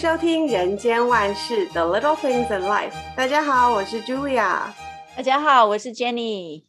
收听《人间万事 The Little Things in Life》。大家好，我是 Julia。大家好，我是 Jenny。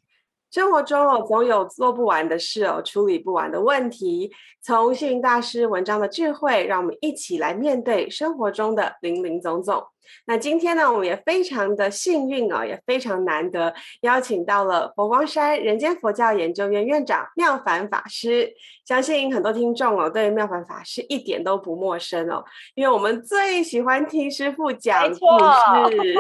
生活中哦，总有做不完的事哦，处理不完的问题。从星云大师文章的智慧，让我们一起来面对生活中的零零总总。那今天呢，我们也非常的幸运哦，也非常难得邀请到了佛光山人间佛教研究院院长妙凡法师。相信很多听众哦，对妙凡法师一点都不陌生哦，因为我们最喜欢听师傅讲故事，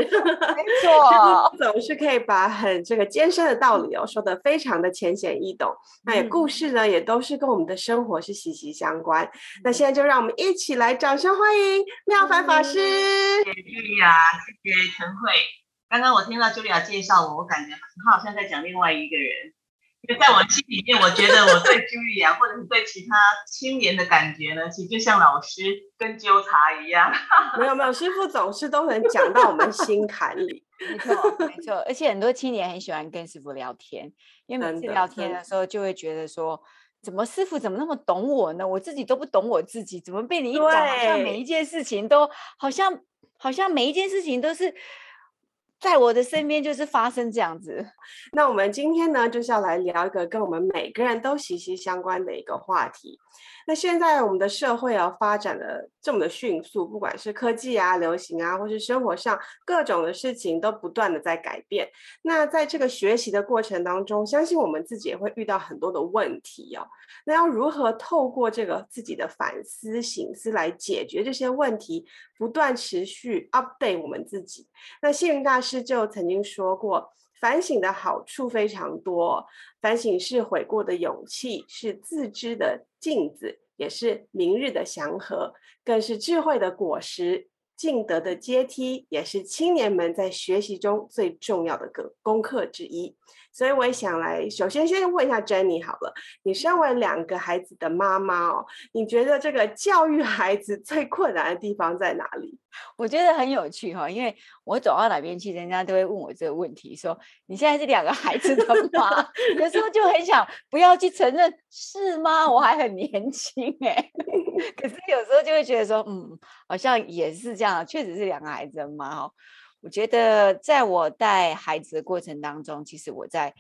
没错，总是可以把很这个艰深的道理哦说的非常的浅显易懂。那也故事呢，也都是跟我们的生活是息息相关。那现在就让我们一起来掌声欢迎妙凡法师。茱莉亚，谢谢陈慧。刚刚我听到茱莉亚介绍我，我感觉她好像在讲另外一个人。因为在我心里面，我觉得我对茱莉亚或者是对其他青年的感觉呢，其实就像老师跟纠察一样。没有没有，师傅总是都能讲到我们心坎里。没错没错，而且很多青年很喜欢跟师傅聊天，因为每次聊天的时候就会觉得说，怎么师傅怎么那么懂我呢？我自己都不懂我自己，怎么被你一讲，好像每一件事情都好像。好像每一件事情都是在我的身边，就是发生这样子。那我们今天呢，就是要来聊一个跟我们每个人都息息相关的一个话题。那现在我们的社会啊，发展的这么的迅速，不管是科技啊、流行啊，或是生活上各种的事情都不断的在改变。那在这个学习的过程当中，相信我们自己也会遇到很多的问题哦。那要如何透过这个自己的反思、醒思来解决这些问题，不断持续 update 我们自己？那星云大师就曾经说过，反省的好处非常多，反省是悔过的勇气，是自知的镜子，也是明日的祥和，更是智慧的果实，进德的阶梯，也是青年们在学习中最重要的个功课之一。所以我也想来，首先先问一下 Jenny 好了，你身为两个孩子的妈妈哦，你觉得这个教育孩子最困难的地方在哪里？我觉得很有趣哈，因为我走到哪边去，人家都会问我这个问题，说你现在是两个孩子的妈，有时候就很想不要去承认，是吗？我还很年轻哎，可是有时候就会觉得说，嗯，好像也是这样，确实是两个孩子的妈哦。我觉得，在我带孩子的过程当中，其实我在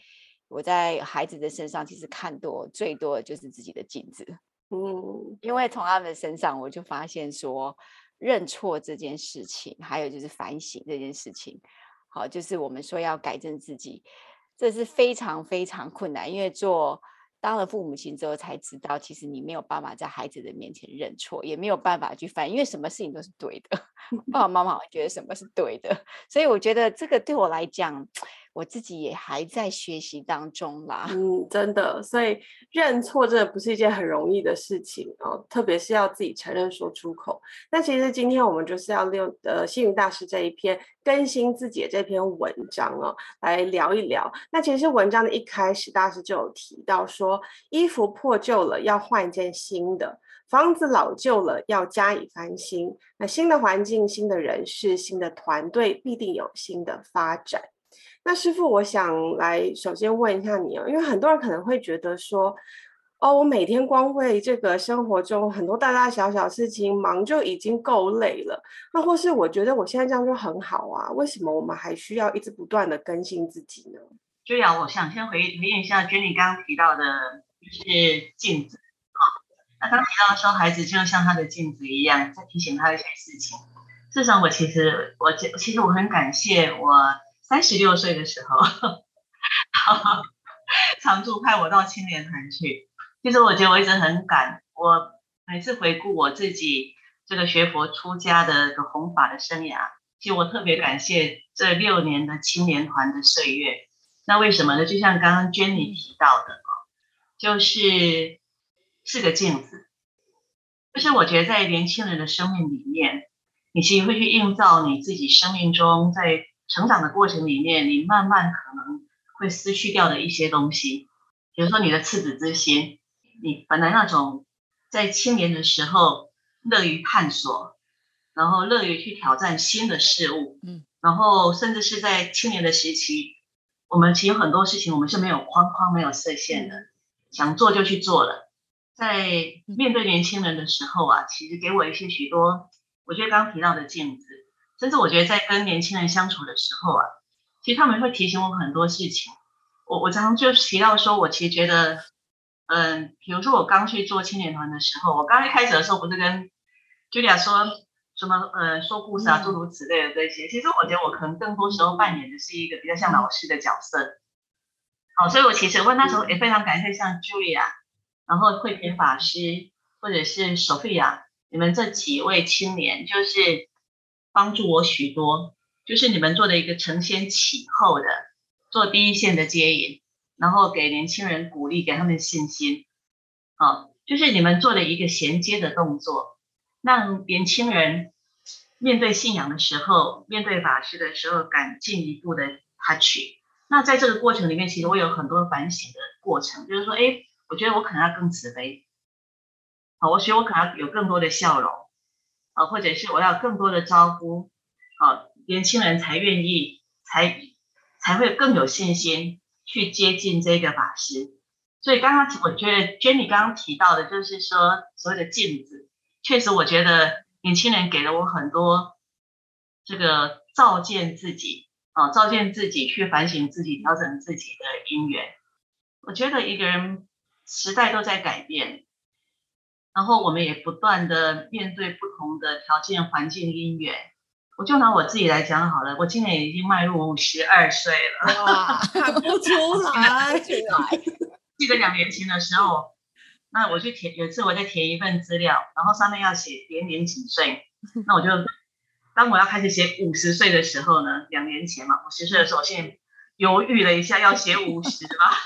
我在孩子的身上，其实看多最多的就是自己的镜子。嗯，因为从他们身上，我就发现说，认错这件事情，还有就是反省这件事情，好，就是我们说要改正自己，这是非常非常困难，因为做。当了父母亲之后，才知道其实你没有办法在孩子的面前认错，也没有办法去翻，因为什么事情都是对的，爸爸妈妈会觉得什么是对的，所以我觉得这个对我来讲。我自己也还在学习当中啦，嗯，真的，所以认错真的不是一件很容易的事情哦，特别是要自己承认说出口。那其实今天我们就是要利用呃星云大师这一篇更新自己的这篇文章哦，来聊一聊。那其实文章的一开始，大师就有提到说，衣服破旧了要换一件新的，房子老旧了要加以翻新。那新的环境、新的人事、新的团队，必定有新的发展。那师傅，我想来首先问一下你哦，因为很多人可能会觉得说，哦，我每天光为这个生活中很多大大小小事情忙就已经够累了，那或是我觉得我现在这样就很好啊，为什么我们还需要一直不断的更新自己呢？就要我想先回回应一下 Jenny 刚刚提到的，就是镜子啊。那刚提到说，孩子就像他的镜子一样，在提醒他一些事情。事实上，我其实我其实我很感谢我。三十六岁的时候，常驻派我到青年团去。其实我觉得我一直很感，我每次回顾我自己这个学佛出家的个弘法的生涯，其实我特别感谢这六年的青年团的岁月。那为什么呢？就像刚刚 Jenny 提到的，就是是个镜子。就是我觉得在年轻人的生命里面，你其实会去映照你自己生命中在。成长的过程里面，你慢慢可能会失去掉的一些东西，比如说你的赤子之心，你本来那种在青年的时候乐于探索，然后乐于去挑战新的事物，嗯，然后甚至是在青年的时期，我们其实很多事情我们是没有框框、没有设限的，想做就去做了。在面对年轻人的时候啊，其实给我一些许多我觉得刚刚提到的镜子，甚至我觉得在跟年轻人相处的时候啊，其实他们会提醒我很多事情。我我常常就提到说，我其实觉得，嗯，比如说我刚去做青年团的时候，我刚一开始的时候不是跟 Julia 说什么，呃，说故事啊，诸如此类的这些。其实我觉得我可能更多时候扮演的是一个比较像老师的角色。好，所以我其实问那时候也非常感谢像 Julia，然后慧萍法师或者是 Sophia，你们这几位青年就是帮助我许多，就是你们做的一个承先启后的。做第一线的接引，然后给年轻人鼓励，给他们信心，好，就是你们做的一个衔接的动作，让年轻人面对信仰的时候，面对法师的时候，敢进一步的 touch。那在这个过程里面，其实我有很多反省的过程，就是说，哎，我觉得我可能要更慈悲，好，我觉得我可能要有更多的笑容，或者是我要更多的招呼，好，年轻人才愿意才。才会更有信心去接近这个法师。所以刚刚我觉得 Jenny 刚刚提到的，就是说所谓的镜子，确实我觉得年轻人给了我很多这个照见自己啊，照见自己去反省自己、调整自己的因缘。我觉得一个人时代都在改变，然后我们也不断的面对不同的条件、环境、因缘。我就拿我自己来讲好了，我今年已经迈入五十二岁了，哇，看不出来，出来。记得两年前的时候，那我去填，有一次我在填一份资料，然后上面要写年年几岁，那我就当我要开始写五十岁的时候呢，两年前嘛，五十岁的时候，我现在犹豫了一下，要写五十吗？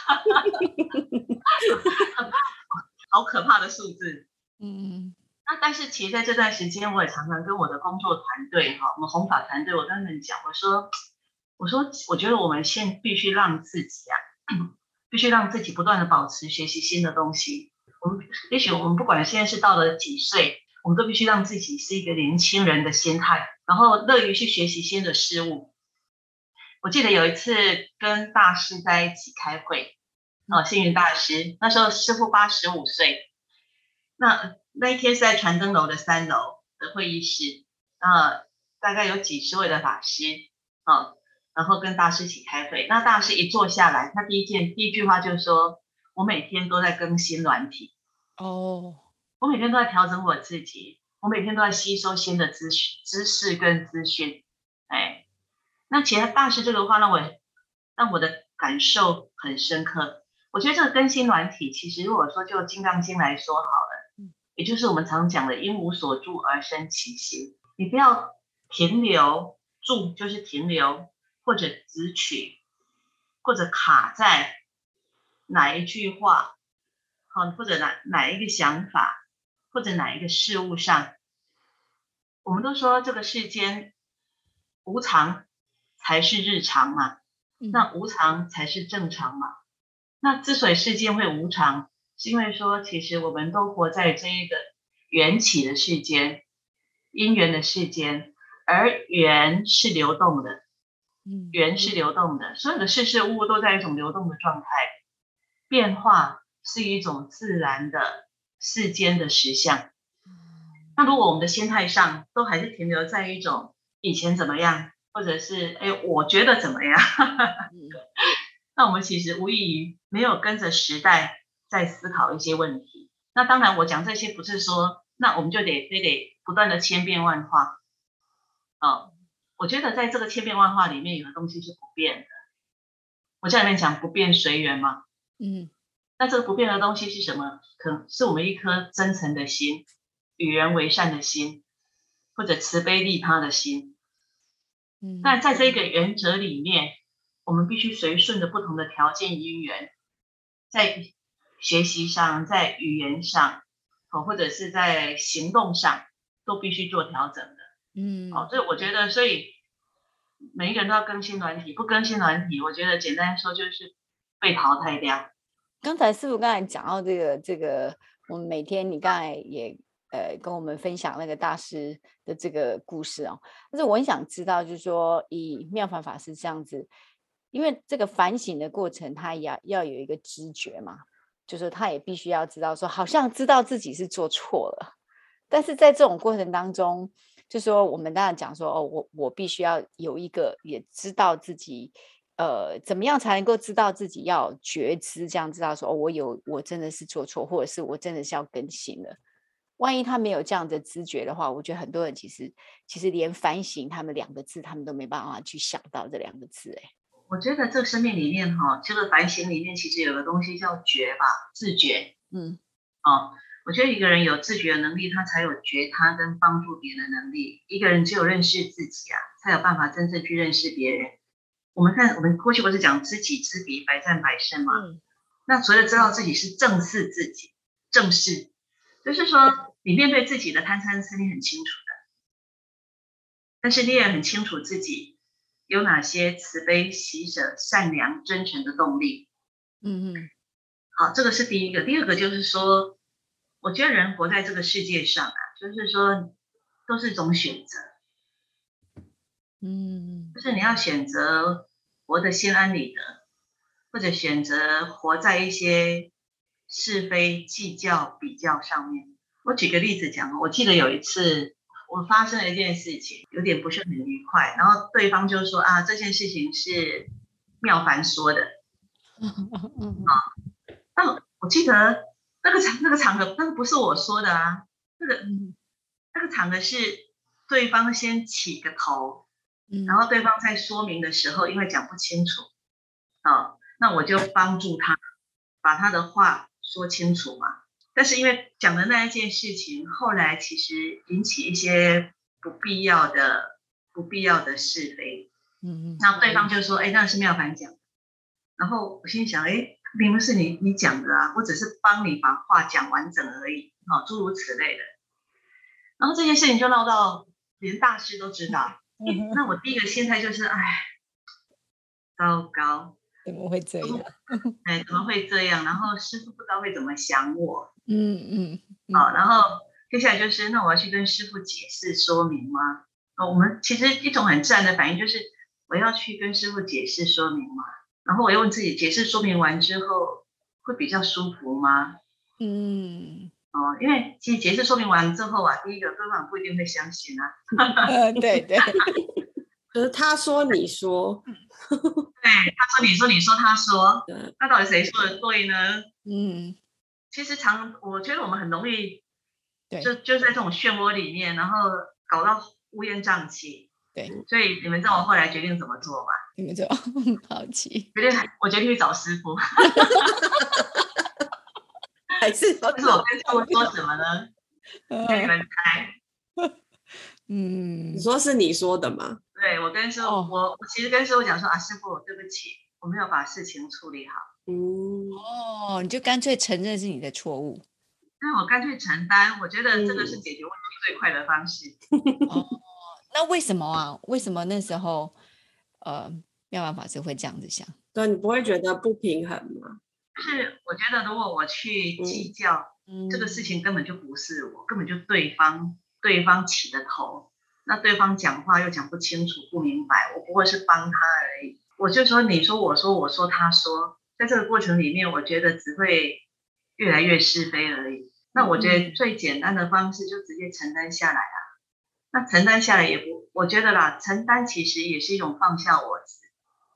好可怕的数字，嗯。那但是其实在这段时间，我也常常跟我的工作团队哈，我们弘法团队，我跟他们讲，我说，我说，我觉得我们现必须让自己啊，必须让自己不断的保持学习新的东西。我们也许我们不管现在是到了几岁，我们都必须让自己是一个年轻人的心态，然后乐于去学习新的事物。我记得有一次跟大师在一起开会，哦，星云大师那时候师傅八十五岁，那。那一天是在传灯楼的三楼的会议室，啊，大概有几十位的法师，啊，然后跟大师一起开会。那大师一坐下来，他第一件第一句话就是说：“我每天都在更新软体，哦，我每天都在调整我自己，我每天都在吸收新的知识、知识跟资讯。”哎，那其实大师这个话让我让我的感受很深刻。我觉得这个更新软体，其实如果说就《金刚经》来说好了。也就是我们常讲的“因无所住而生其心”，你不要停留，住就是停留，或者执取，或者卡在哪一句话，好，或者哪哪一个想法，或者哪一个事物上。我们都说这个世间无常才是日常嘛，那无常才是正常嘛。那之所以世间会无常，是因为说，其实我们都活在这一个缘起的世间，因缘的世间，而缘是流动的，嗯，缘是流动的，所有的事事物物都在一种流动的状态，变化是一种自然的世间的实相。那如果我们的心态上都还是停留在一种以前怎么样，或者是哎，我觉得怎么样，那我们其实无异于没有跟着时代。在思考一些问题，那当然我讲这些不是说，那我们就得非得不断的千变万化，哦，我觉得在这个千变万化里面，有的东西是不变的。我在里面讲不变随缘嘛，嗯，那这个不变的东西是什么？可能是我们一颗真诚的心，与人为善的心，或者慈悲利他的心。嗯，那在这个原则里面，我们必须随顺着不同的条件因缘，在。学习上，在语言上，哦，或者是在行动上，都必须做调整的。嗯，好，所以我觉得，所以每一个人都要更新软体，不更新软体，我觉得简单说就是被淘汰掉。刚才师父刚才讲到这个，这个我们每天你刚才也呃跟我们分享那个大师的这个故事哦，但是我很想知道，就是说以妙法法师这样子，因为这个反省的过程，他要要有一个知觉嘛。就是他也必须要知道说，好像知道自己是做错了，但是在这种过程当中，就说我们当然讲说哦，我我必须要有一个也知道自己，呃，怎么样才能够知道自己要觉知，这样知道说哦，我有我真的是做错，或者是我真的是要更新了。万一他没有这样的知觉的话，我觉得很多人其实其实连反省他们两个字，他们都没办法去想到这两个字。哎，我觉得这个生命里面哈，这个反省里面其实有个东西叫觉吧，自觉。嗯，哦，我觉得一个人有自觉的能力，他才有觉他跟帮助别人的能力。一个人只有认识自己啊，才有办法真正去认识别人。我们看，我们过去不是讲知己知彼，百战百胜嘛？嗯，那除了知道自己是正视自己，正视。就是说，你面对自己的贪嗔痴，你很清楚的，但是你也很清楚自己有哪些慈悲、喜舍、善良、真诚的动力。嗯嗯，好，这个是第一个。第二个就是说，我觉得人活在这个世界上啊，就是说，都是一种选择。嗯，就是你要选择活得心安理得，或者选择活在一些。是非计较比较上面，我举个例子讲，我记得有一次我发生了一件事情，有点不是很愉快，然后对方就说啊，这件事情是妙凡说的，啊，那我记得那个场那个场合，那个不是我说的啊，那个那个场合是对方先起个头，然后对方在说明的时候，因为讲不清楚，啊，那我就帮助他把他的话。说清楚嘛，但是因为讲的那一件事情，后来其实引起一些不必要的、不必要的是非。嗯嗯。那对方就说：“哎，那是妙凡讲。”然后我心想：“哎，明明是你你讲的啊，我只是帮你把话讲完整而已，啊，诸如此类的。”然后这件事情就闹到连大师都知道。嗯。那我第一个心态就是：“哎，糟糕。”怎么会这样？哎，怎么会这样？然后师傅不知道会怎么想我。嗯嗯。好，然后接下来就是，那我要去跟师傅解释说明吗？哦，我们其实一种很自然的反应就是，我要去跟师傅解释说明吗？然后我又问自己，解释说明完之后会比较舒服吗？嗯。哦，因为其实解释说明完之后啊，第一个对方不一定会相信啊。呃，对对。可是他说你说，对，他说你说你说他说，那到底谁说的对呢？嗯，其实常我觉得我们很容易，就就在这种漩涡里面，然后搞到乌烟瘴气。对，所以你们知道我后来决定怎么做吗？你们就 好奇，决定我决定去找师傅。还是是我跟师傅说什么呢？给你们猜。嗯，你说是你说的吗？对，我跟师傅，哦、我我其实跟师傅讲说啊，师傅，对不起，我没有把事情处理好。嗯，哦，你就干脆承认是你的错误。那我干脆承担，我觉得这个是解决问题最快的方式。嗯、哦，那为什么啊？为什么那时候呃，妙法法师会这样子想？对，你不会觉得不平衡吗？是，我觉得如果我去计较、嗯、这个事情，根本就不是我，根本就对方对方起的头。那对方讲话又讲不清楚、不明白，我不过是帮他而已。我就说，你说，我说，我说，他说，在这个过程里面，我觉得只会越来越是非而已。那我觉得最简单的方式就直接承担下来啊。那承担下来也不，我觉得啦，承担其实也是一种放下我执。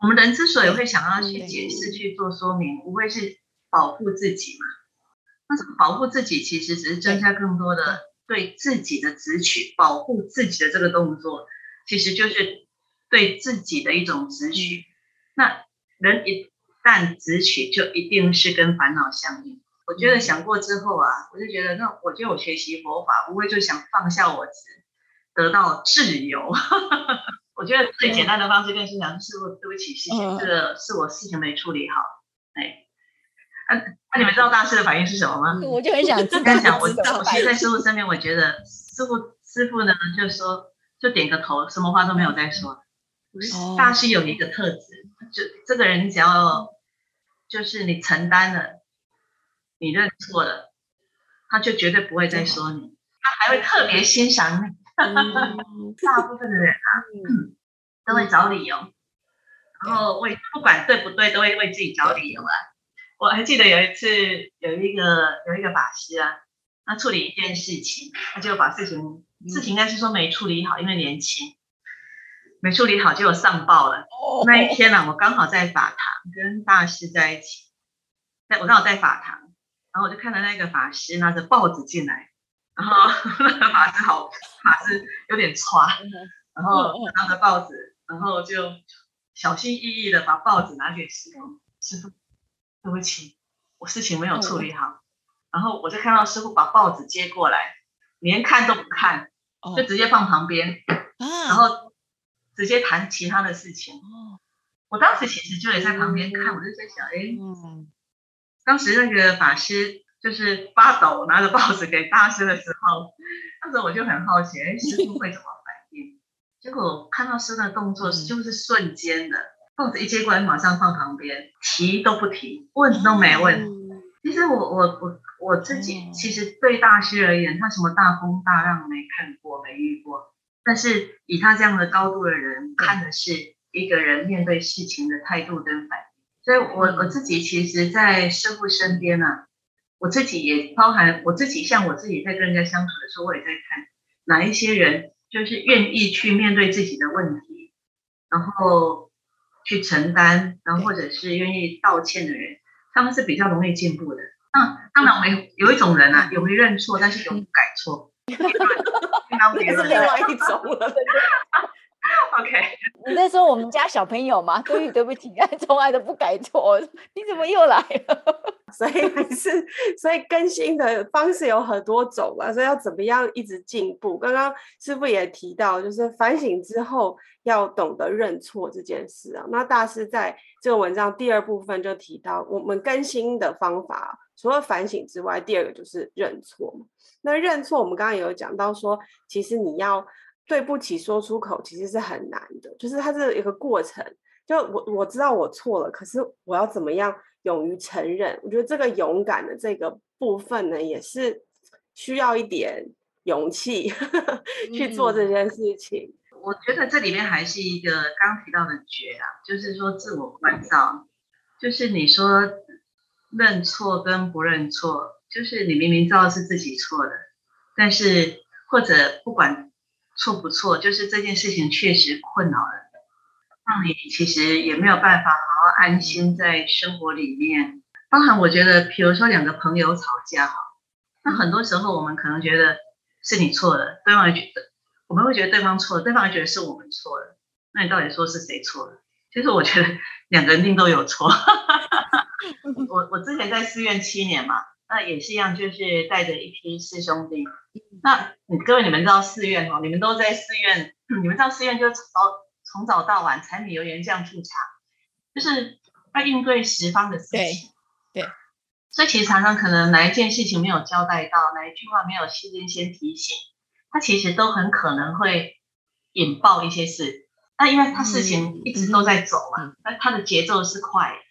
我们人之所以会想要去解释、去做说明，无非是保护自己嘛。那这个保护自己，其实只是增加更多的。对自己的执取，保护自己的这个动作，其实就是对自己的一种执取。那人一旦执取，就一定是跟烦恼相应。我觉得想过之后啊，我就觉得，那我觉得我学习佛法，无非就想放下我执，得到自由。我觉得最简单的方式，就是想师傅，对不起，谢谢这个是我事情没处理好，哎。那、啊啊、你们知道大师的反应是什么吗？我就很想知道。我我其实在师傅身边，我觉得师傅师傅呢，就说就点个头，什么话都没有再说。哦、大师有一个特质，就这个人只要就是你承担了，你认错了，他就绝对不会再说你，他还会特别欣赏你。嗯、大部分的人啊，嗯、都会找理由，然后为不管对不对，都会为自己找理由啊。我还记得有一次，有一个有一个法师啊，他处理一件事情，他就把事情事情应该是说没处理好，因为年轻，没处理好就有上报了。那一天呢、啊，我刚好在法堂跟大师在一起，在我刚好在法堂，然后我就看到那个法师拿着报纸进来，然后那个法师好，法师有点剉，然后拿着报纸，然后就小心翼翼的把报纸拿给师傅，师父，对不起，我事情没有处理好。然后我就看到师傅把报纸接过来，连看都不看，就直接放旁边，然后直接谈其他的事情。我当时其实就也在旁边看，我就在想，哎，当时那个法师就是发抖拿着报纸给大师的时候，那时候我就很好奇，哎，师傅会怎么反应？结果看到师的动作就是瞬间的，报纸一接过来马上放旁边，提都不提，问都没问。其实我我我。我自己其实对大师而言，他什么大风大浪没看过、没遇过，但是以他这样的高度的人，看的是一个人面对事情的态度跟反应。所以我我自己其实，在师傅身边呢、啊，我自己也包含我自己，像我自己在跟人家相处的时候，我也在看哪一些人就是愿意去面对自己的问题，然后去承担，然后或者是愿意道歉的人，他们是比较容易进步的。那当然，我们有一种人啊，也会认错，但是永不改错。那是另外一种了。OK，你在说我们家小朋友吗？对不起，对不起，从来都不改错。你怎么又来了？所以还是，所以更新的方式有很多种嘛，所以要怎么样一直进步？刚刚师傅也提到，就是反省之后要懂得认错这件事啊。那大师在这个文章第二部分就提到，我们更新的方法除了反省之外，第二个就是认错。那认错，我们刚刚也有讲到说，其实你要。对不起，说出口其实是很难的，就是它是一个过程。就我我知道我错了，可是我要怎么样勇于承认？我觉得这个勇敢的这个部分呢，也是需要一点勇气 去做这件事情。嗯，我觉得这里面还是一个刚提到的觉啊，就是说自我关照，就是你说认错跟不认错，就是你明明知道是自己错的，但是或者不管。错不错，就是这件事情确实困扰了，让你其实也没有办法好好安心在生活里面。包含我觉得，比如说两个朋友吵架哈，那很多时候我们可能觉得是你错了，对方也觉得我们会觉得对方错了，对方也觉得是我们错了。那你到底说是谁错了？其实我觉得两个人一定都有错。我我之前在寺院七年嘛。那也是一样，就是带着一批师兄弟。那你各位，你们知道寺院哈？你们都在寺院，你们知道寺院就从从早到晚，柴米油盐酱醋茶，就是要应对十方的事情。对。对。所以其实常常可能哪一件事情没有交代到，哪一句话没有事先先提醒，他其实都很可能会引爆一些事。那因为他事情一直都在走嘛，那他的节奏是快的。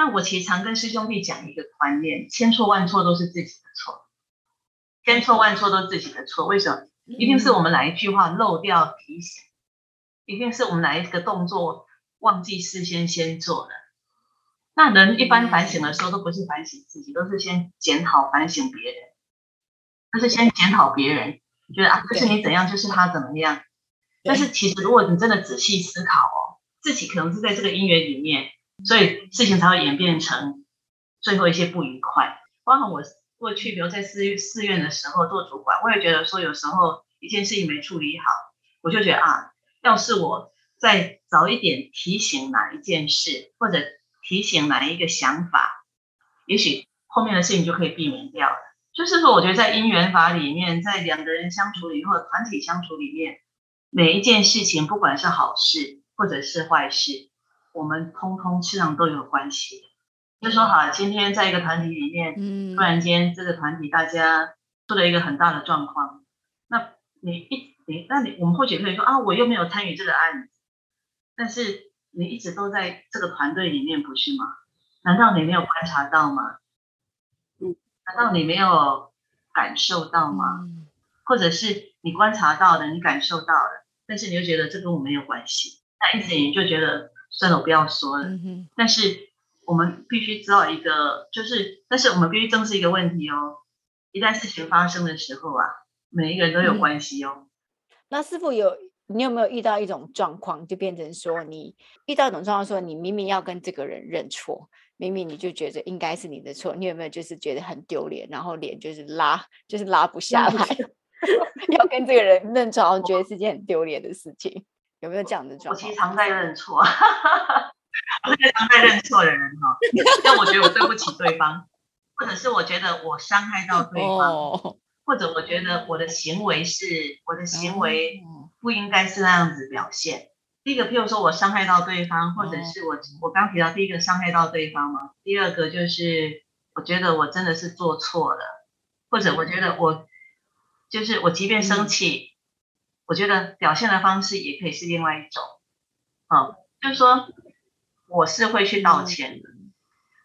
那我其实常跟师兄弟讲一个观念：千错万错都是自己的错，千错万错都是自己的错。为什么？一定是我们哪一句话漏掉提醒，一定是我们哪一个动作忘记事先先做了。那人一般反省的时候，都不是反省自己，都是先检讨反省别人，都是先检讨别人。你觉得啊，就是你怎样，就是他怎么样。但是其实，如果你真的仔细思考哦，自己可能是在这个因缘里面。所以事情才会演变成最后一些不愉快。包括我过去，比如在寺寺院的时候做主管，我也觉得说有时候一件事情没处理好，我就觉得啊，要是我再早一点提醒哪一件事，或者提醒哪一个想法，也许后面的事情就可以避免掉了。就是说，我觉得在因缘法里面，在两个人相处里或者团体相处里面，每一件事情，不管是好事或者是坏事。我们通通实际上都有关系。就说好，今天在一个团体里面，突然间这个团体大家出了一个很大的状况，那你一你那你我们或许可以说啊，我又没有参与这个案子，但是你一直都在这个团队里面，不是吗？难道你没有观察到吗？嗯，难道你没有感受到吗？或者是你观察到的，你感受到了，但是你又觉得这跟我没有关系，那一直你就觉得。算了，我不要说了。但是我们必须知道一个，就是，但是我们必须正视一个问题哦。一旦事情发生的时候啊，每一个人都有关系哦。嗯、那师傅有，你有没有遇到一种状况，就变成说你遇到一种状况，说你明明要跟这个人认错，明明你就觉得应该是你的错，你有没有就是觉得很丢脸，然后脸就是拉，就是拉不下来，要跟这个人认错，我觉得是件很丢脸的事情，有没有这样的状况？我经常在认错，我是常在认错的人哈，但我觉得我对不起对方。或者是我觉得我伤害到对方，oh. 或者我觉得我的行为是我的行为不应该是那样子表现。第一个，譬如说我伤害到对方，或者是我我刚提到第一个伤害到对方嘛。第二个就是我觉得我真的是做错了，或者我觉得我就是我即便生气，我觉得表现的方式也可以是另外一种。啊，就是说我是会去道歉的。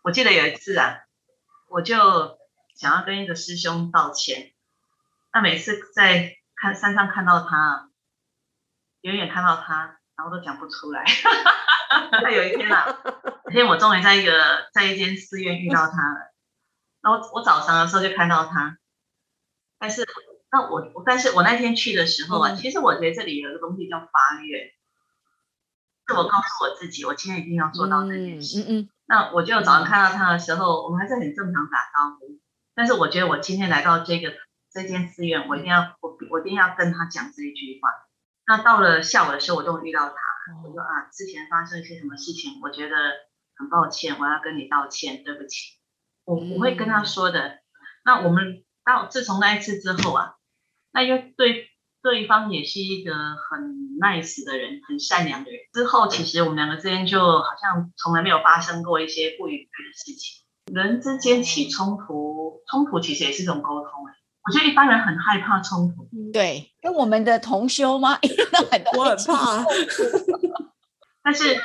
我记得有一次啊。我就想要跟一个师兄道歉，那每次在看山上看到他，远远看到他，然后都讲不出来。那有一天啊，那天我终于在一个在一间寺院遇到他了。然后我早上的时候就看到他，但是那我我但是我那天去的时候啊，嗯、其实我觉得这里有一个东西叫发愿，是我告诉我自己，我今天一定要做到这件事。嗯嗯。嗯那我就早上看到他的时候，我们还是很正常打招呼。但是我觉得我今天来到这个这间寺院，我一定要我我一定要跟他讲这一句话。那到了下午的时候，我终于遇到他，我说啊，之前发生一些什么事情，我觉得很抱歉，我要跟你道歉，对不起。我我会跟他说的。那我们到自从那一次之后啊，那因为对。对方也是一个很 nice 的人，很善良的人。之后，其实我们两个之间就好像从来没有发生过一些不愉快的事情。人之间起冲突，冲突其实也是一种沟通。我觉得一般人很害怕冲突。对，跟我们的同修吗？我很怕。但是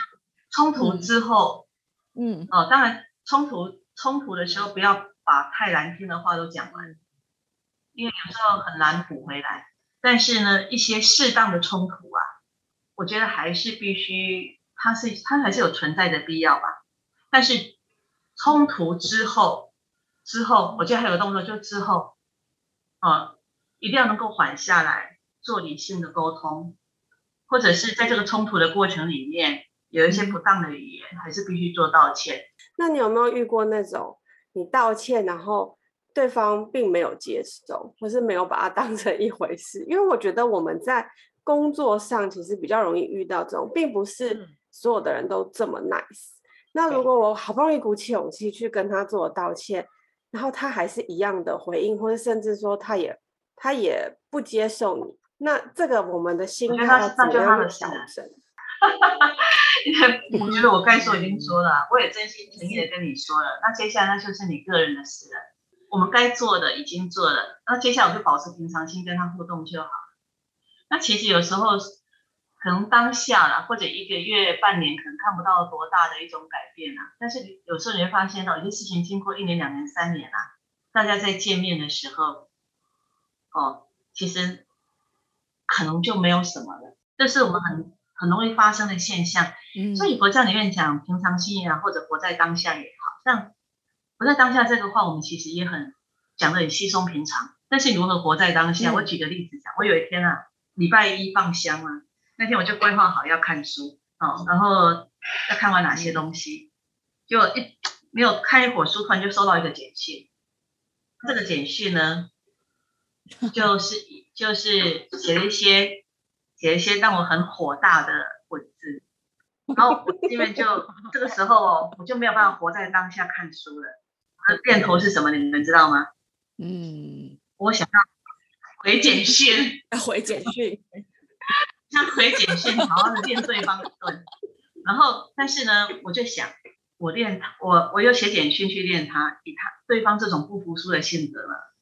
冲突之后，嗯，哦，当然冲突冲突的时候，不要把太难听的话都讲完，因为有时候很难补回来。但是呢，一些适当的冲突啊，我觉得还是必须，它是它还是有存在的必要吧。但是冲突之后，之后我觉得还有个动作，就之后，啊，一定要能够缓下来，做理性的沟通，或者是在这个冲突的过程里面有一些不当的语言，还是必须做道歉。那你有没有遇过那种你道歉，然后？对方并没有接受，或是没有把它当 成一回事，因为我觉得我们在工作上其实比较容易遇到这种，并不是所有的人都这么 nice。那如果我好不容易鼓起勇气去跟他做道歉，然后他还是一样的回应，或者甚至说他也他也不接受你，那这个我们的心态要怎么样调整？因为我觉得我该说已经说了，我也真心诚意的跟你说了，那接下来那就是你个人的事了。我们该做的已经做了，那接下来我就保持平常心跟他互动就好。那其实有时候可能当下啦，或者一个月、半年，可能看不到多大的一种改变啊。但是有时候你会发现到，有些事情经过一年、两年、三年啊，大家在见面的时候，哦，其实可能就没有什么了。这是我们很很容易发生的现象。嗯。所以佛教里面讲平常心啊，或者活在当下也好，像。活在当下这个话，我们其实也很讲得很稀松平常。但是如何活在当下？嗯、我举个例子讲，我有一天啊，礼拜一放香啊，那天我就规划好要看书哦，然后要看完哪些东西，就一没有看一会儿书，突然就收到一个简讯。这个简讯呢，就是就是写了一些写了一些让我很火大的文字，然后我因为就这个时候我就没有办法活在当下看书了。念头是什么？你们知道吗？嗯，我想要回简讯，回简讯，像回简讯，好好的练对方一顿。然后，但是呢，我就想，我练他，我我又写简讯去练他，以他对方这种不服输的性格了，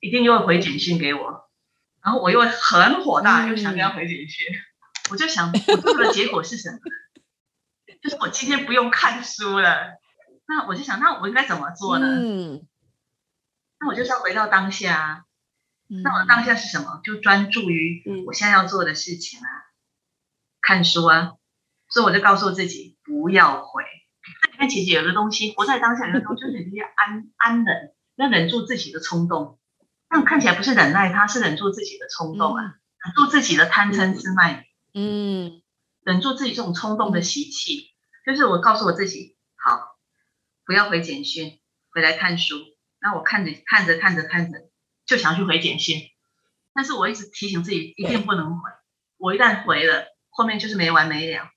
一定又会回简讯给我。然后我又很火大，又想跟他回简讯。我就想，我做的结果是什么？就是我今天不用看书了。那我就想，那我应该怎么做呢？嗯，那我就是要回到当下。嗯，那我的当下是什么？就专注于我现在要做的事情啊，看书啊。所以我就告诉自己不要回。这里面其实有个东西，活在当下有个东西就是安安忍，要忍住自己的冲动，那看起来不是忍耐他，他是忍住自己的冲动啊，嗯、忍住自己的贪嗔痴慢疑，嗯，忍住自己这种冲动的习气，嗯、就是我告诉我自己，好，不要回简讯，回来看书。那我看着看着看着看着，就想去回简讯，但是我一直提醒自己，一定不能回。我一旦回了，后面就是没完没了，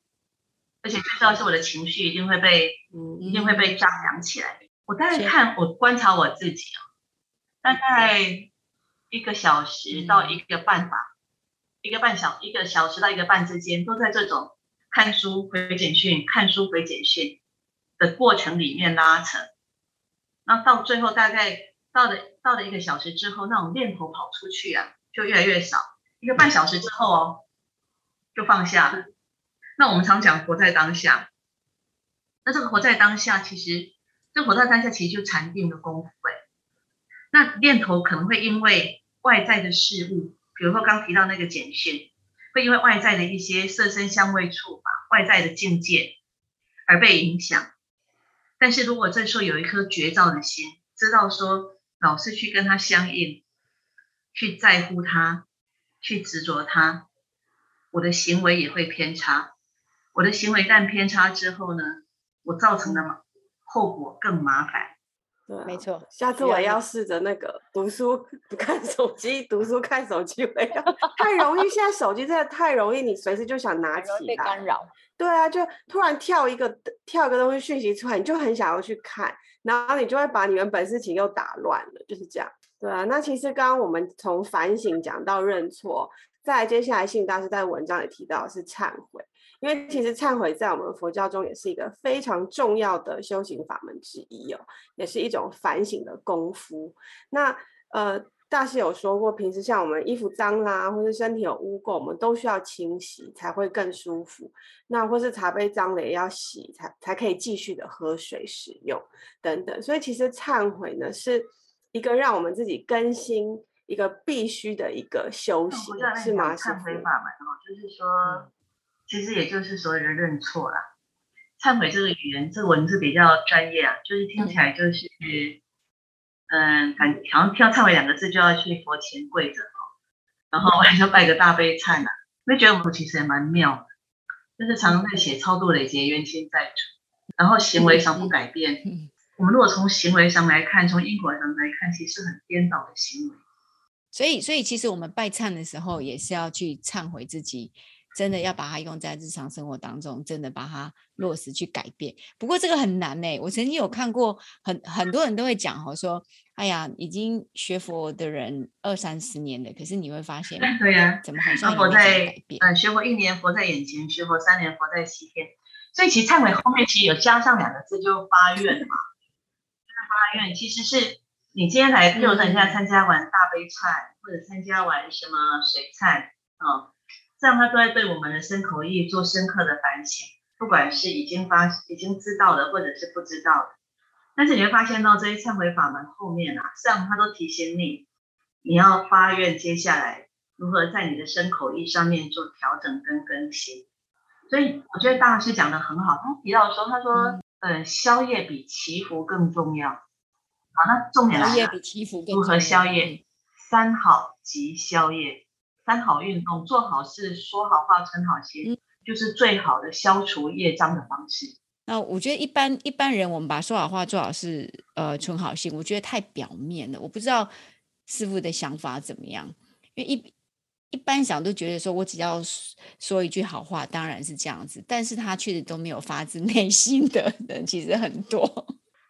而且最重要是我的情绪一定会被，嗯，一定会被张扬起来。我大概看，我观察我自己啊，大概一个小时到一个半吧，嗯、一个半小一个小时到一个半之间，都在这种看书回简讯、看书回简讯的过程里面拉扯。那到最后大概到了到了一个小时之后，那种念头跑出去啊，就越来越少。一个半小时之后哦，就放下了。那我们常讲活在当下，那这个活在当下其实。这活在当下其实就禅定的功夫哎，那念头可能会因为外在的事物，比如说刚提到那个简讯，会因为外在的一些色声香味触法、外在的境界而被影响。但是如果这时候有一颗绝照的心，知道说老是去跟他相应，去在乎他，去执着他，我的行为也会偏差。我的行为一旦偏差之后呢，我造成的。后果更麻烦，对、啊，没错。下次我要试着那个读书 不看手机，读书看手机，不要太容易。现在手机真的太容易，你随时就想拿起来，被干扰。对啊，就突然跳一个跳一个东西讯息出来，你就很想要去看，然后你就会把你原本事情又打乱了，就是这样。对啊，那其实刚刚我们从反省讲到认错，再接下来信大师在文章里提到是忏悔。因为其实忏悔在我们佛教中也是一个非常重要的修行法门之一哦，也是一种反省的功夫。那呃，大师有说过，平时像我们衣服脏啦，或是身体有污垢，我们都需要清洗才会更舒服。那或是茶杯脏了也要洗，才才可以继续的喝水使用等等。所以其实忏悔呢，是一个让我们自己更新一个必须的一个修行，是吗？忏悔法门哦，就是说。嗯其实也就是所谓的认错啦，忏悔这个语言，这个文字比较专业啊，就是听起来就是，嗯，感好像听到忏悔两个字就要去佛前跪着哦，然后还要拜个大悲忏呐，会觉得我们其实也蛮妙的，就是常常在写超度累劫冤亲债主，然后行为上不改变，我们如果从行为上来看，从因果上来看，其实是很颠倒的行为。所以，所以其实我们拜忏的时候，也是要去忏悔自己。真的要把它用在日常生活当中，真的把它落实去改变。不过这个很难呢、欸。我曾经有看过很很多人都会讲哈，说哎呀，已经学佛的人二三十年了，可是你会发现，对呀，怎么好像佛在嗯，学佛一年佛在眼前，学佛三年佛在西天。所以其实忏悔后面其实有加上两个字，就发愿嘛。发愿其实是你今天来，比如说你现在参加完大悲忏，或者参加完什么水忏啊。这样，他都在对我们的身口意做深刻的反省，不管是已经发、已经知道的，或者是不知道的。但是你会发现到这些忏悔法门后面啊，实际上他都提醒你，你要发愿接下来如何在你的身口意上面做调整跟更新。所以我觉得大师讲的很好，他提到说，他说，嗯、呃，宵夜比祈福更重要。好，那重点来了，如何宵夜？三好即消业。三好运动，做好事，说好话，存好心，嗯、就是最好的消除业障的方式。那我觉得一般一般人，我们把说好话、做好事，呃，存好心，我觉得太表面了。我不知道师傅的想法怎么样，因为一一般想都觉得说我只要说一句好话，当然是这样子，但是他确实都没有发自内心的人，其实很多。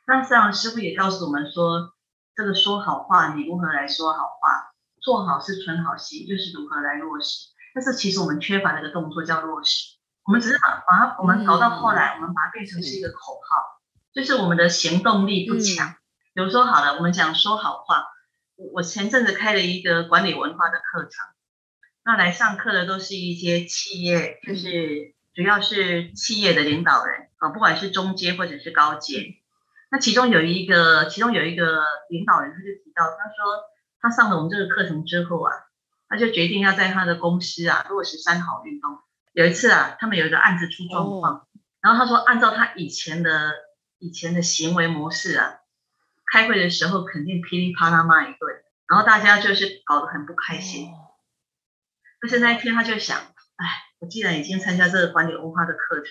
那这样师傅也告诉我们说，这个说好话，你如何来说好话？做好是存好心，就是如何来落实。但是其实我们缺乏那个动作叫落实。我们只是把把它，我们搞到后来，嗯、我们把它变成是一个口号，是就是我们的行动力不强。嗯、比如说，好了，我们讲说好话。我我前阵子开了一个管理文化的课程，那来上课的都是一些企业，就是主要是企业的领导人啊，不管是中阶或者是高阶。那其中有一个，其中有一个领导人，他就提到，他说。他上了我们这个课程之后啊，他就决定要在他的公司啊落实三好运动。有一次啊，他们有一个案子出状况，哦、然后他说按照他以前的以前的行为模式啊，开会的时候肯定噼里啪啦骂一顿，然后大家就是搞得很不开心。但是那一天他就想，哎，我既然已经参加这个管理文化的课程，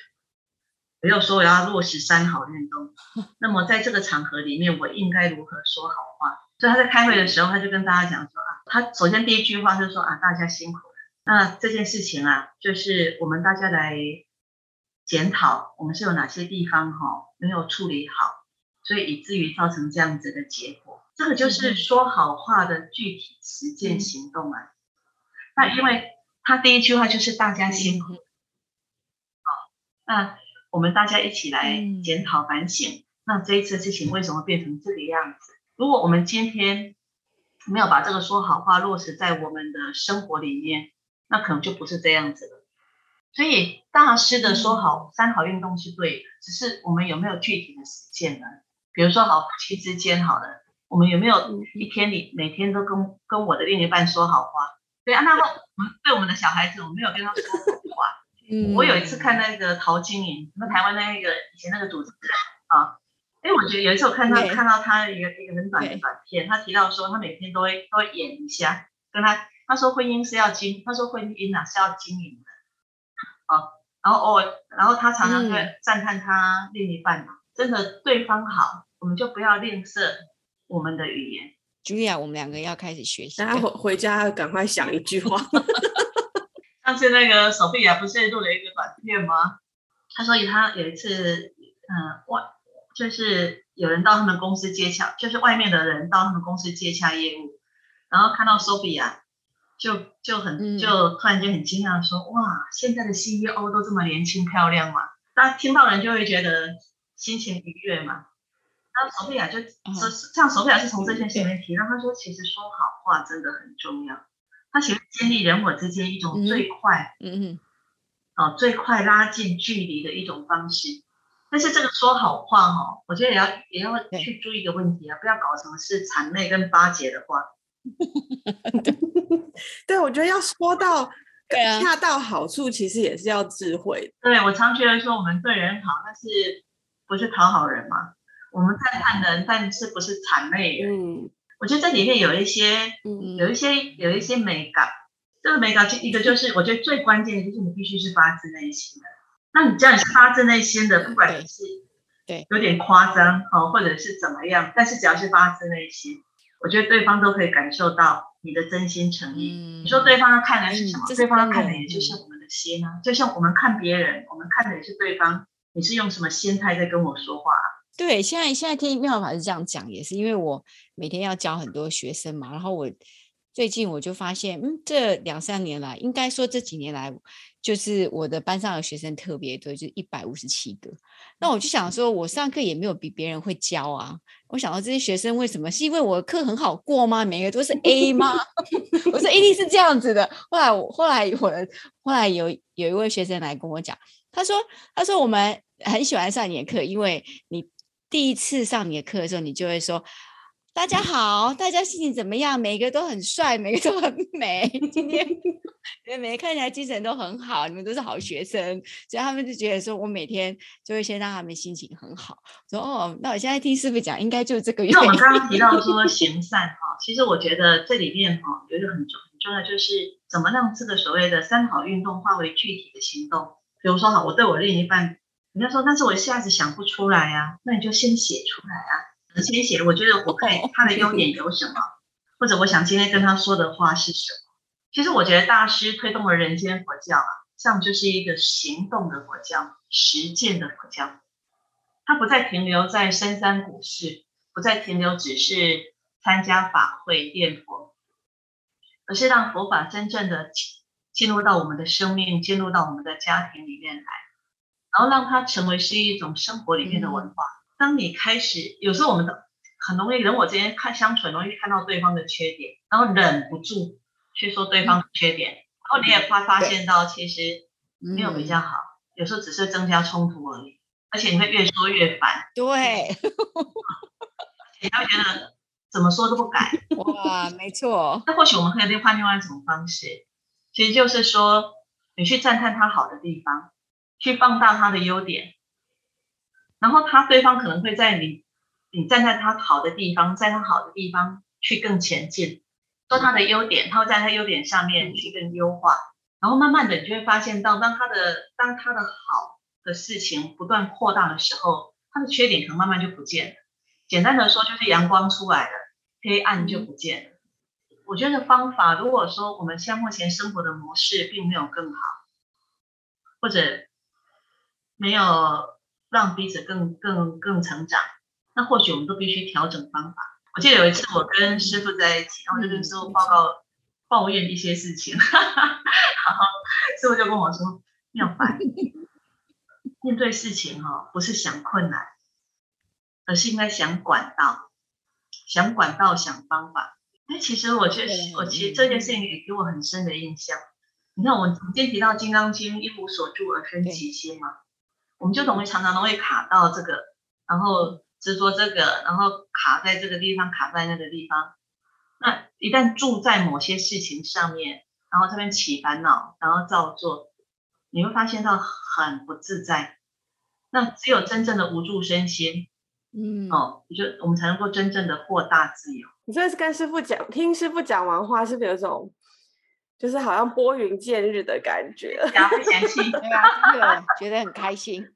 我又说我要落实三好运动，那么在这个场合里面，我应该如何说好话？所以他在开会的时候，他就跟大家讲说啊，他首先第一句话就是说啊，大家辛苦了。那这件事情啊，就是我们大家来检讨，我们是有哪些地方哈、哦、没有处理好，所以以至于造成这样子的结果。这个就是说好话的具体实践行动啊。嗯、那因为他第一句话就是大家辛苦，好、嗯，那我们大家一起来检讨反省。嗯、那这一次事情为什么变成这个样子？如果我们今天没有把这个说好话落实在我们的生活里面，那可能就不是这样子了，所以大师的说好三好运动是对的，只是我们有没有具体的实践呢？比如说好夫妻之间好了，我们有没有一天里每天都跟跟我的另一半说好话？对啊，那么我们对我们的小孩子，我们没有跟他说好话。嗯，我有一次看那个陶晶莹，那台湾那个以前那个主持人啊，哎，我觉得有一次我看到看到他一个一个很短的短片，他提到说他每天都会都会演一下跟他。他说婚姻是要经，他说婚姻啊是要经营的，好，然后哦，然后他常常在赞叹他另一半嘛，嗯、真的对方好，我们就不要吝啬我们的语言。Julia，我们两个要开始学习，回家赶快想一句话。上次那个 Sophia 不是录了一个短片吗？他说他有一次，嗯，外就是有人到他们公司接洽，就是外面的人到他们公司接洽业务，然后看到 Sophia。就就很就突然间很惊讶说，嗯、哇，现在的 CEO 都这么年轻漂亮嘛？大家听到人就会觉得心情愉悦嘛。那索菲亚就说，像索菲亚是从这件事里面提到，他说其实说好话真的很重要。他喜欢建立人我之间一种最快，嗯嗯，哦最快拉近距离的一种方式。但是这个说好话哦，我觉得也要也要去注意一个问题啊，不要搞成是谄媚跟巴结的话。对，我觉得要说到 恰到好处，其实也是要智慧。对，我常觉得说我们对人好，但是不是讨好人嘛？我们赞叹人，但是不是谄媚人？嗯，我觉得这里面有一些，嗯，有一些，有一些美感。这个美感，就一个就是，我觉得最关键的就是你必须是发自内心的。那你这样是发自内心的，不管你是对有点夸张哦，或者是怎么样，但是只要是发自内心，我觉得对方都可以感受到。你的真心诚意，嗯、你说对方要看的是什么？嗯、对方看的也就是我们的心啊，就像我们看别人，我们看的也是对方。你是用什么心态在跟我说话？对，现在现在听妙法师这样讲，也是因为我每天要教很多学生嘛，然后我。最近我就发现，嗯，这两三年来，应该说这几年来，就是我的班上的学生特别多，就一百五十七个。那我就想说，我上课也没有比别人会教啊。我想到这些学生为什么？是因为我的课很好过吗？每个都是 A 吗？我说一定是这样子的。后来我后来我的后来有有一位学生来跟我讲，他说他说我们很喜欢上你的课，因为你第一次上你的课的时候，你就会说。大家好，大家心情怎么样？每个都很帅，每个都很美。今天 每个看起来精神都很好，你们都是好学生，所以他们就觉得说，我每天就会先让他们心情很好。说哦，那我现在听师傅讲，应该就是这个原因。那我们刚刚提到 说行善哈，其实我觉得这里面哈有一个很重很重要，就是怎么让这个所谓的三好运动化为具体的行动。比如说哈，我对我另一半，人家说，但是我一下子想不出来呀，那你就先写出来啊。先写，我觉得我看 他的优点有什么，或者我想今天跟他说的话是什么。其实我觉得大师推动了人间佛教啊，像就是一个行动的佛教，实践的佛教。他不再停留在深山古寺，不再停留只是参加法会念佛，而是让佛法真正的进入到我们的生命，进入到我们的家庭里面来，然后让它成为是一种生活里面的文化。嗯当你开始，有时候我们都很容易人我之间看相处，容易看到对方的缺点，然后忍不住去说对方的缺点，嗯、然后你也会发现到其实没有比较好，嗯、有时候只是增加冲突而已，而且你会越说越烦，对，你会觉得怎么说都不改，哇，没错。那或许我们可以换另外一种方式，其实就是说你去赞叹他好的地方，去放大他的优点。然后他对方可能会在你你站在他好的地方，在他好的地方去更前进，说他的优点，他会在他优点上面去更优化，然后慢慢的你就会发现到，当他的当他的好的事情不断扩大的时候，他的缺点可能慢慢就不见了。简单的说，就是阳光出来了，黑暗就不见了。我觉得方法，如果说我们现在目前生活的模式并没有更好，或者没有让彼此更更更成长，那或许我们都必须调整方法。我记得有一次我跟师傅在一起，然后就跟师傅报告抱怨一些事情，哈哈，然后师傅就跟我说：“妙凡，面对事情哈，不是想困难，而是应该想管道，想管道，想方法。”哎，其实我觉得，我其实这件事情也给我很深的印象。你看，我们今天提到《金刚经》，一无所住而生其心嘛，我们就容易常常都会卡到这个，然后执着这个，然后卡在这个地方，卡在那个地方。那一旦住在某些事情上面，然后这边起烦恼，然后照做，你会发现到很不自在。那只有真正的无助身心。嗯，哦，就我们才能够真正的获大自由。你这是跟师傅讲，听师傅讲完话，是不是有种，就是好像拨云见日的感觉？然后嫌弃，对啊，真的觉得很开心。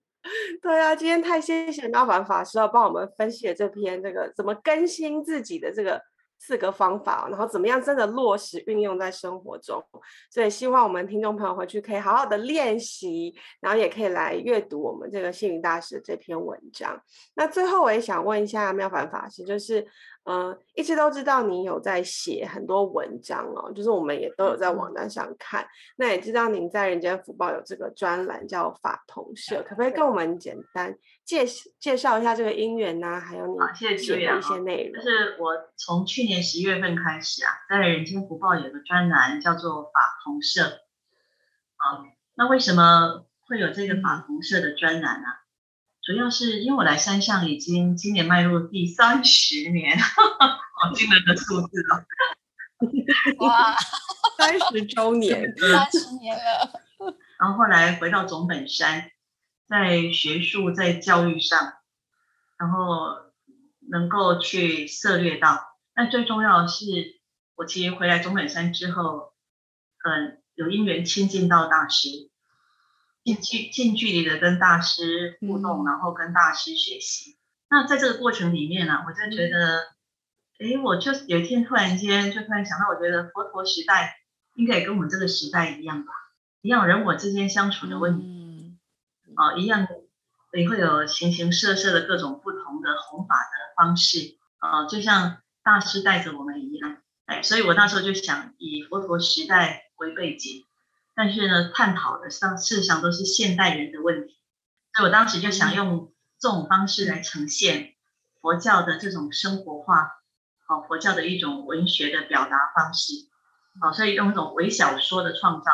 对啊，今天太谢谢妙凡法师要帮我们分析了这篇这个怎么更新自己的这个。四个方法，然后怎么样真的落实运用在生活中？所以希望我们听众朋友回去可以好好的练习，然后也可以来阅读我们这个星云大师这篇文章。那最后我也想问一下妙凡法师，就是。嗯，一直都知道你有在写很多文章哦，就是我们也都有在网站上看。那也知道您在人间福报有这个专栏叫法同社，可不可以跟我们简单介介绍一下这个因缘呢？还有你写的一些内容。就是我从去年十月份开始啊，在人间福报有个专栏叫做法同社。啊，那为什么会有这个法同社的专栏呢？主要是因为我来山上已经今年迈入第三十年，好惊人的数字哦！哇，三十周年，三十年了。然后后来回到总本山，在学术在教育上，然后能够去涉猎到。但最重要的是，我其实回来总本山之后，嗯，有因缘亲近到大师。近距近距离的跟大师互动，然后跟大师学习。嗯、那在这个过程里面呢、啊，我就觉得，哎，我就有一天突然间就突然想到，我觉得佛陀时代应该也跟我们这个时代一样吧，一样人我之间相处的问题，嗯、啊，一样也会有形形色色的各种不同的弘法的方式，啊，就像大师带着我们一样，哎，所以我那时候就想以佛陀时代为背景。但是呢，探讨的上事实上都是现代人的问题，所以我当时就想用这种方式来呈现佛教的这种生活化，好，佛教的一种文学的表达方式，好，所以用一种微小说的创造，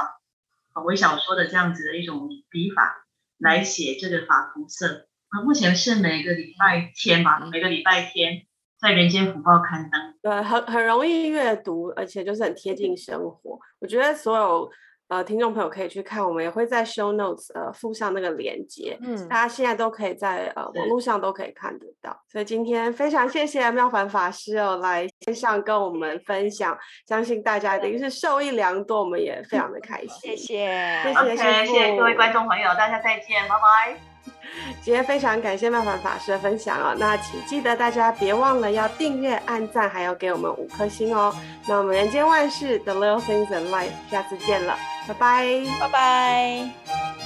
哦，微小说的这样子的一种笔法来写这个法同社。那目前是每个礼拜天吧，每个礼拜天在人间福报刊登，对，很很容易阅读，而且就是很贴近生活。我觉得所有。呃，听众朋友可以去看，我们也会在 show notes 呃附上那个链接，嗯，大家现在都可以在呃网络上都可以看得到。所以今天非常谢谢妙凡法师哦，来线上跟我们分享，相信大家一定是受益良多，我们也非常的开心。谢谢，谢谢，谢谢各位观众朋友，大家再见，拜拜。今天非常感谢妙凡法师的分享哦，那请记得大家别忘了要订阅、按赞，还要给我们五颗星哦。那我们人间万事 The Little Things in Life，下次见了，拜拜，拜拜。